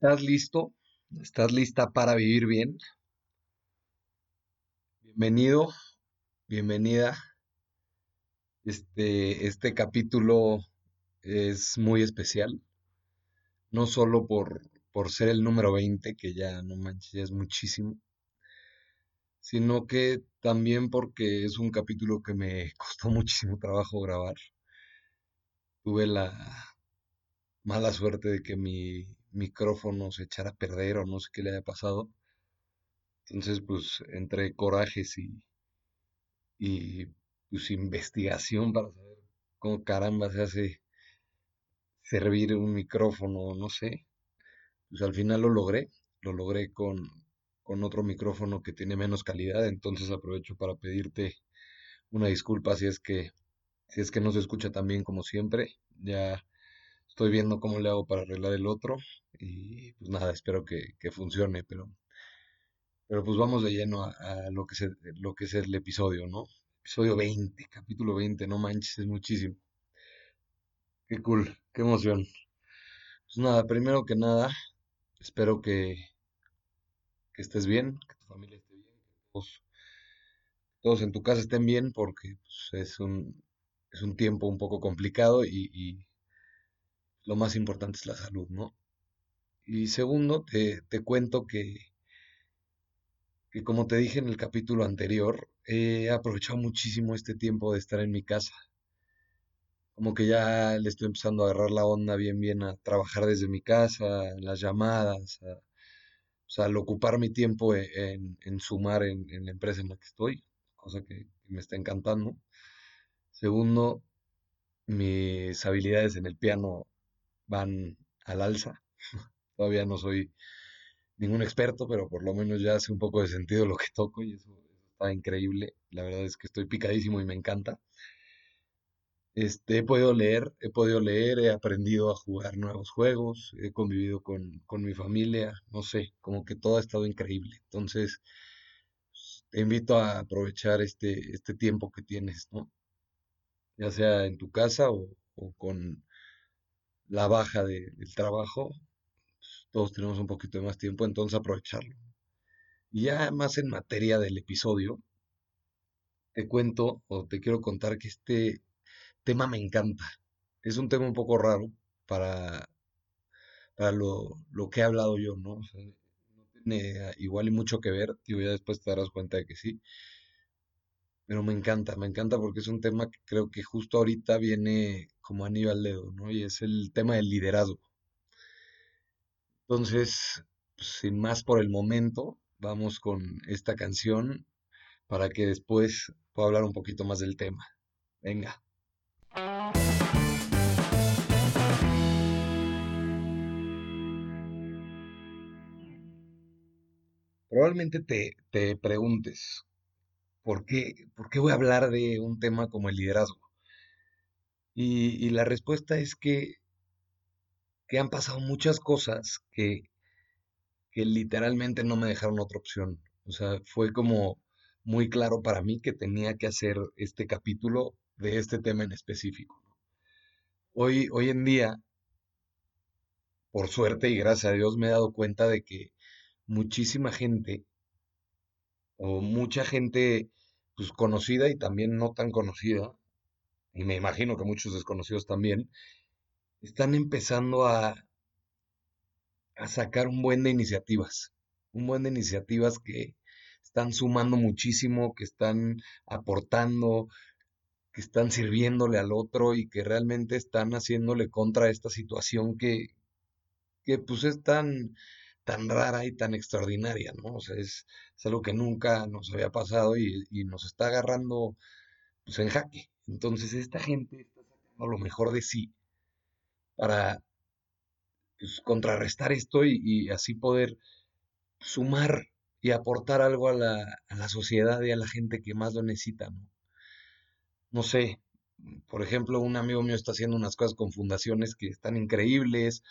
¿Estás listo? ¿Estás lista para vivir bien? Bienvenido, bienvenida. Este, este capítulo es muy especial, no solo por, por ser el número 20, que ya no manches, ya es muchísimo, sino que también porque es un capítulo que me costó muchísimo trabajo grabar. Tuve la mala suerte de que mi micrófono se echara a perder o no sé qué le haya pasado. Entonces, pues, entre corajes y, y pues investigación para saber cómo caramba se hace servir un micrófono, no sé. Pues al final lo logré, lo logré con, con otro micrófono que tiene menos calidad, entonces aprovecho para pedirte una disculpa si es que si es que no se escucha tan bien como siempre. Ya Estoy viendo cómo le hago para arreglar el otro y pues nada, espero que, funcione, pero, pero pues vamos de lleno a, lo, que es lo que es el episodio, ¿no? Episodio 20, capítulo 20, no manches, es muchísimo. Qué cool, qué emoción. Pues nada, primero que nada, espero que, que estés bien, que tu familia esté bien, que todos, todos en tu casa estén bien, porque pues, es, un, es un tiempo un poco complicado y lo más importante es la salud, ¿no? Y segundo, te, cuento que, que, como te dije en el capítulo anterior, he aprovechado muchísimo este tiempo de estar en mi casa. Como que ya le estoy empezando a agarrar la onda bien, bien a trabajar desde mi casa, en las llamadas, a, o sea, al ocupar mi tiempo e, en, sumar en, la empresa en la que estoy, cosa que me está encantando. Segundo, mis habilidades en el piano van al alza. Todavía no soy ningún experto, pero por lo menos ya hace un poco de sentido lo que toco y eso, está increíble. La verdad es que estoy picadísimo y me encanta. Este, he podido leer, he podido leer, he aprendido a jugar nuevos juegos, he convivido con, con mi familia, no sé, como que todo ha estado increíble. Entonces, te invito a aprovechar este, este tiempo que tienes, ¿no? Ya sea en tu casa o, o con la baja del trabajo, todos tenemos un poquito de más tiempo, entonces aprovecharlo. Y ya más en materia del episodio, te cuento o te quiero contar que este tema me encanta. Es un tema un poco raro para, para lo, que he hablado yo, ¿no? no tiene igual y mucho que ver, digo, ya después te darás cuenta de que sí, pero me encanta, me encanta porque es un tema que creo que justo ahorita viene como anillo al dedo, ¿no? Y es el tema del liderazgo. Entonces, sin más por el momento, vamos con esta canción para que después pueda hablar un poquito más del tema. Venga. Probablemente te, te preguntes, ¿por qué, ¿por qué voy a hablar de un tema como el liderazgo? Y, la respuesta es que, que, han pasado muchas cosas que, que literalmente no me dejaron otra opción. O sea, fue como muy claro para mí que tenía que hacer este capítulo de este tema en específico. Hoy, hoy en día, por suerte y gracias a Dios, me he dado cuenta de que muchísima gente o mucha gente pues conocida y también no tan conocida, y me imagino que muchos desconocidos también, están empezando a, a sacar un buen de iniciativas, un buen de iniciativas que están sumando muchísimo, que están aportando, que están sirviéndole al otro y que realmente están haciéndole contra esta situación que, que pues es tan, tan rara y tan extraordinaria, ¿no? O sea, es, algo que nunca nos había pasado y, nos está agarrando pues, en jaque. Entonces, esta gente está sacando lo mejor de sí para pues, contrarrestar esto y, así poder sumar y aportar algo a la, a la sociedad y a la gente que más lo necesita, ¿no? No sé, por ejemplo, un amigo mío está haciendo unas cosas con fundaciones que están increíbles,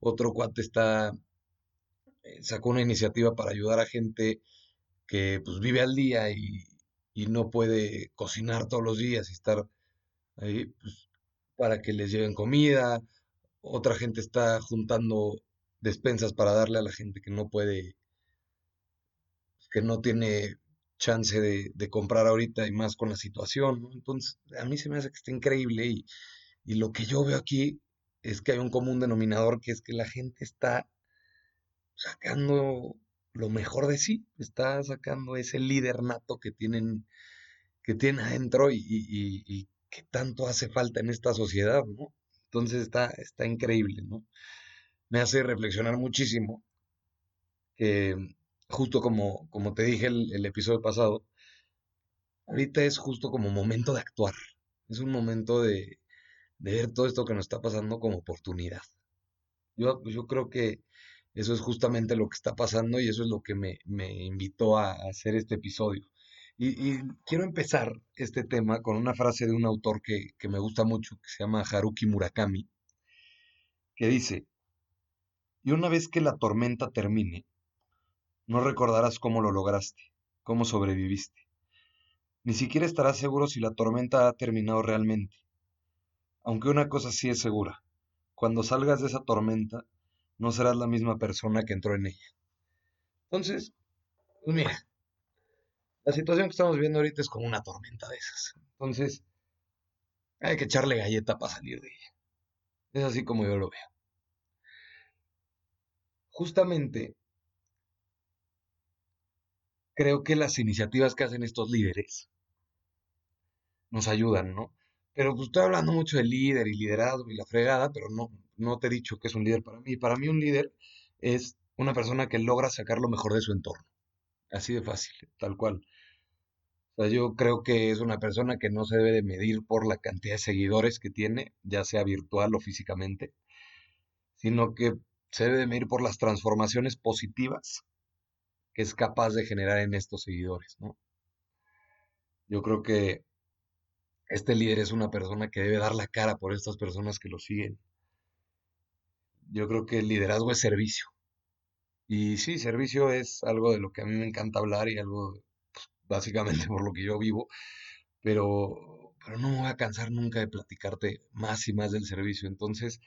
otro cuate está sacó una iniciativa para ayudar a gente que pues vive al día y, no puede cocinar todos los días y estar ahí pues, para que les lleven comida. Otra gente está juntando despensas para darle a la gente que no puede, que no tiene chance de, comprar ahorita y más con la situación, Entonces, a mí se me hace que está increíble y, y lo que yo veo aquí es que hay un común denominador que es que la gente está sacando lo mejor de sí, está sacando ese líder nato que tienen, que tienen adentro y, que tanto hace falta en esta sociedad, ¿no? Entonces está, está increíble, ¿no? Me hace reflexionar muchísimo que justo como, como te dije el, el episodio pasado, ahorita es justo como momento de actuar, es un momento de, de ver todo esto que nos está pasando como oportunidad. Yo, yo creo que eso es justamente lo que está pasando y eso es lo que me, invitó a hacer este episodio. Y, quiero empezar este tema con una frase de un autor que, que me gusta mucho, que se llama Haruki Murakami, que dice, y una vez que la tormenta termine, no recordarás cómo lo lograste, cómo sobreviviste. Ni siquiera estarás seguro si la tormenta ha terminado realmente. Aunque una cosa sí es segura, cuando salgas de esa tormenta, no serás la misma persona que entró en ella. Entonces, pues mira, la situación que estamos viendo ahorita es como una tormenta de esas. Entonces, hay que echarle galleta para salir de ella. Es así como yo lo veo. Justamente, creo que las iniciativas que hacen estos líderes nos ayudan, ¿no? Pero pues estoy hablando mucho de líder y liderazgo y la fregada, pero no, no te he dicho que es un líder para mí. Para mí un líder es una persona que logra sacar lo mejor de su entorno. Así de fácil, tal cual. O sea, yo creo que es una persona que no se debe de medir por la cantidad de seguidores que tiene, ya sea virtual o físicamente, sino que se debe de medir por las transformaciones positivas que es capaz de generar en estos seguidores, ¿no? Yo creo que este líder es una persona que debe dar la cara por estas personas que lo siguen. Yo creo que el liderazgo es servicio. Y sí, servicio es algo de lo que a mí me encanta hablar y algo pues, básicamente por lo que yo vivo, pero, pero no me voy a cansar nunca de platicarte más y más del servicio. Entonces,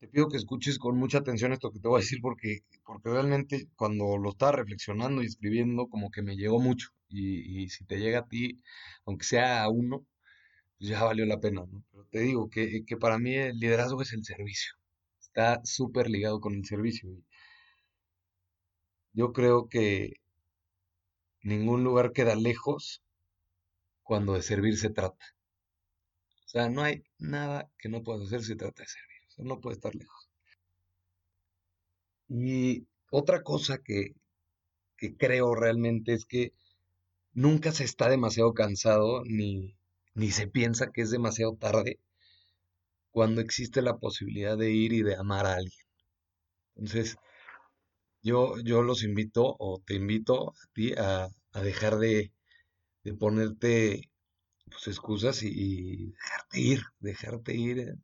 te pido que escuches con mucha atención esto que te voy a decir porque, porque realmente cuando lo estaba reflexionando y escribiendo como que me llegó mucho. Y, y si te llega a ti, aunque sea a uno, pues ya valió la pena, ¿no? Pero te digo que, que para mí el liderazgo es el servicio. Está súper ligado con el servicio. Yo creo que ningún lugar queda lejos cuando de servir se trata. O sea, no hay nada que no puedas hacer si trata de servir. O sea, no puede estar lejos. Y otra cosa que, que creo realmente es que nunca se está demasiado cansado ni, ni se piensa que es demasiado tarde cuando existe la posibilidad de ir y de amar a alguien. Entonces, yo, yo los invito o te invito a ti a, dejar de, ponerte pues, excusas y, dejarte ir, dejarte ir eh,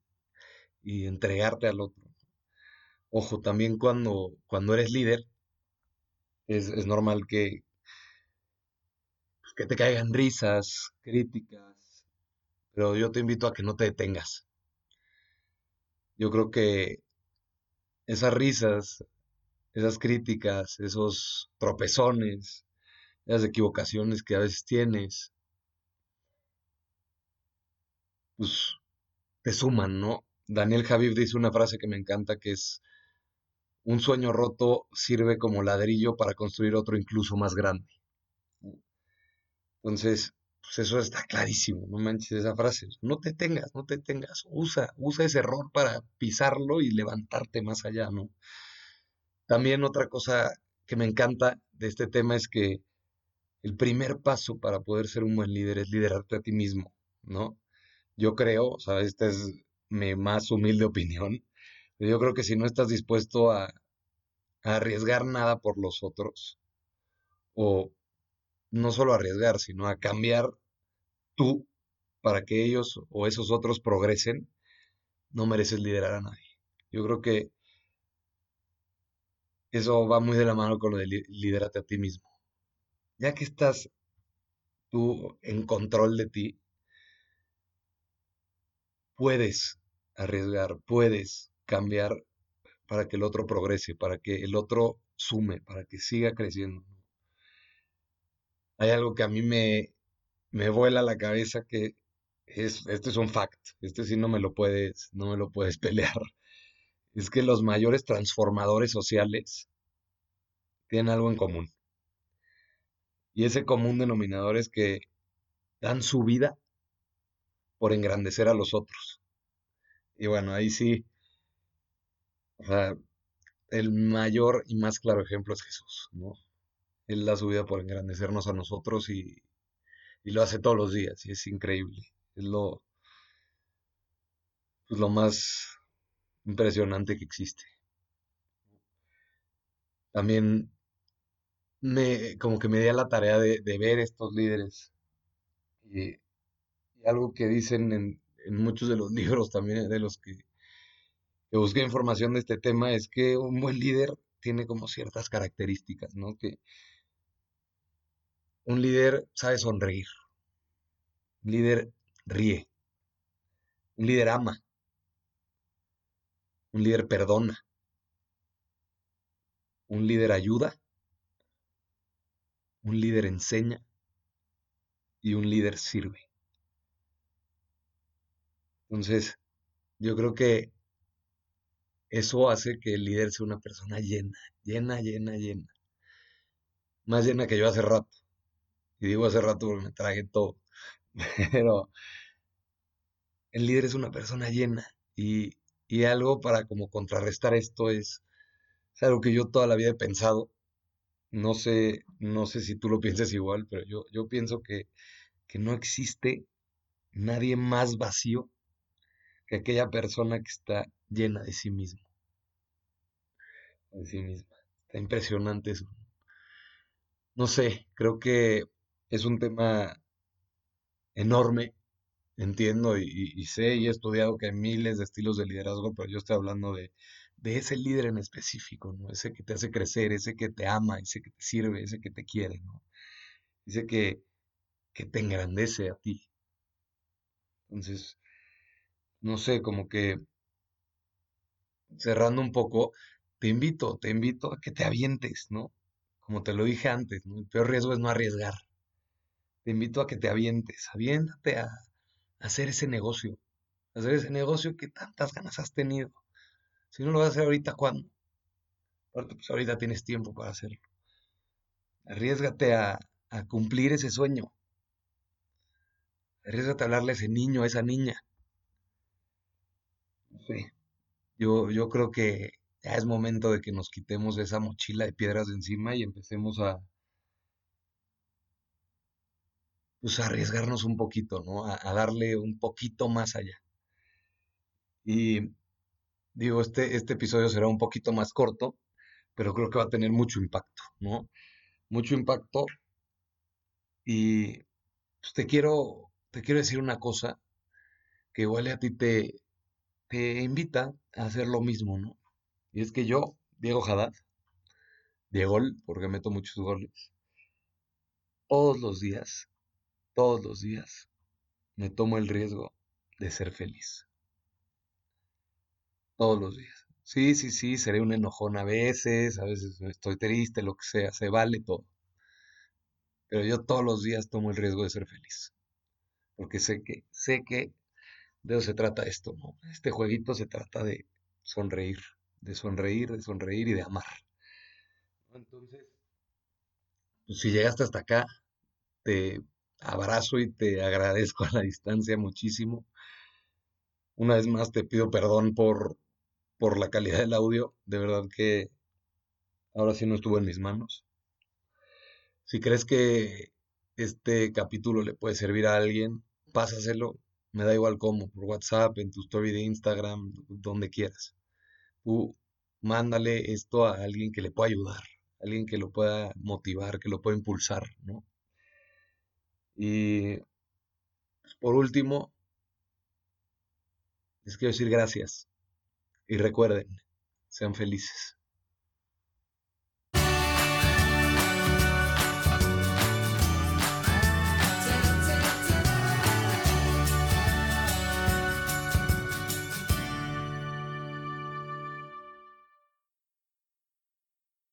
y entregarte al otro. Ojo, también cuando, cuando eres líder, es, es normal que, pues, que te caigan risas, críticas, pero yo te invito a que no te detengas. Yo creo que esas risas, esas críticas, esos tropezones, esas equivocaciones que a veces tienes, pues te suman, ¿no? Daniel Javif dice una frase que me encanta que es, un sueño roto sirve como ladrillo para construir otro incluso más grande. Entonces, pues eso está clarísimo, no manches esa frase. No te tengas, no te tengas. Usa, usa ese error para pisarlo y levantarte más allá, ¿no? También otra cosa que me encanta de este tema es que el primer paso para poder ser un buen líder es liderarte a ti mismo, ¿no? Yo creo, o sea, esta es mi más humilde opinión, yo creo que si no estás dispuesto a, a arriesgar nada por los otros, o no solo arriesgar, sino a cambiar tú para que ellos o esos otros progresen, no mereces liderar a nadie. Yo creo que eso va muy de la mano con lo de liderarte a ti mismo. Ya que estás tú en control de ti, puedes arriesgar, puedes cambiar para que el otro progrese, para que el otro sume, para que siga creciendo. Hay algo que a mí me, me vuela la cabeza que es, este es un fact, este sí no me lo puedes, no me lo puedes pelear. Es que los mayores transformadores sociales tienen algo en común. Y ese común denominador es que dan su vida por engrandecer a los otros. Y bueno, ahí sí, o sea, el mayor y más claro ejemplo es Jesús, ¿no? Él da su vida por engrandecernos a nosotros y, y lo hace todos los días y es increíble. Es lo, pues lo más impresionante que existe. También me, como que me di a la tarea de, ver estos líderes. Y, algo que dicen en, muchos de los libros también de los que, que, busqué información de este tema es que un buen líder tiene como ciertas características, ¿no? Que un líder sabe sonreír. Un líder ríe. Un líder ama. Un líder perdona. Un líder ayuda. Un líder enseña. Y un líder sirve. Entonces, yo creo que eso hace que el líder sea una persona llena, llena, llena, llena. Más llena que yo hace rato. Y digo hace rato porque me tragué todo. Pero el líder es una persona llena y, algo para como contrarrestar esto es, algo que yo toda la vida he pensado. No sé, no sé si tú lo piensas igual, pero yo, yo pienso que, que no existe nadie más vacío que aquella persona que está llena de sí mismo. De sí misma. Está impresionante eso. No sé, creo que es un tema enorme, entiendo y, sé y he estudiado que hay miles de estilos de liderazgo, pero yo estoy hablando de, ese líder en específico, ¿no? Ese que te hace crecer, ese que te ama, ese que te sirve, ese que te quiere, ¿no? Ese que, que te engrandece a ti. Entonces, no sé, como que cerrando un poco, te invito, te invito a que te avientes, ¿no? Como te lo dije antes, ¿no? El peor riesgo es no arriesgar te invito a que te avientes, aviéntate a, hacer ese negocio, hacer ese negocio que tantas ganas has tenido. Si no lo vas a hacer ahorita, ¿cuándo? pues ahorita tienes tiempo para hacerlo. Arriesgate a, cumplir ese sueño. Arriesgate a hablarle a ese niño, a esa niña. Yo, yo creo que ya es momento de que nos quitemos esa mochila de piedras de encima y empecemos a, pues arriesgarnos un poquito, ¿no? A, darle un poquito más allá. Y digo, este, este episodio será un poquito más corto, pero creo que va a tener mucho impacto, ¿no? Mucho impacto. Y pues, te quiero, te quiero decir una cosa que igual a ti te, te invita a hacer lo mismo, ¿no? Y es que yo, Diego Haddad, Diego, porque meto muchos goles, todos los días todos los días me tomo el riesgo de ser feliz. Todos los días. Sí, sí, sí, seré un enojón a veces, a veces estoy triste, lo que sea, se vale todo. Pero yo todos los días tomo el riesgo de ser feliz. Porque sé que, sé que de eso se trata esto, ¿no? Este jueguito se trata de sonreír, de sonreír, de sonreír y de amar. Entonces, pues si llegaste hasta acá, te abrazo y te agradezco a la distancia muchísimo. Una vez más te pido perdón por, por la calidad del audio. De verdad que ahora sí no estuvo en mis manos. Si crees que este capítulo le puede servir a alguien, pásaselo. Me da igual cómo, por WhatsApp, en tu story de Instagram, donde quieras. Tú mándale esto a alguien que le pueda ayudar, alguien que lo pueda motivar, que lo pueda impulsar, ¿no? Y por último, les quiero decir gracias y recuerden, sean felices.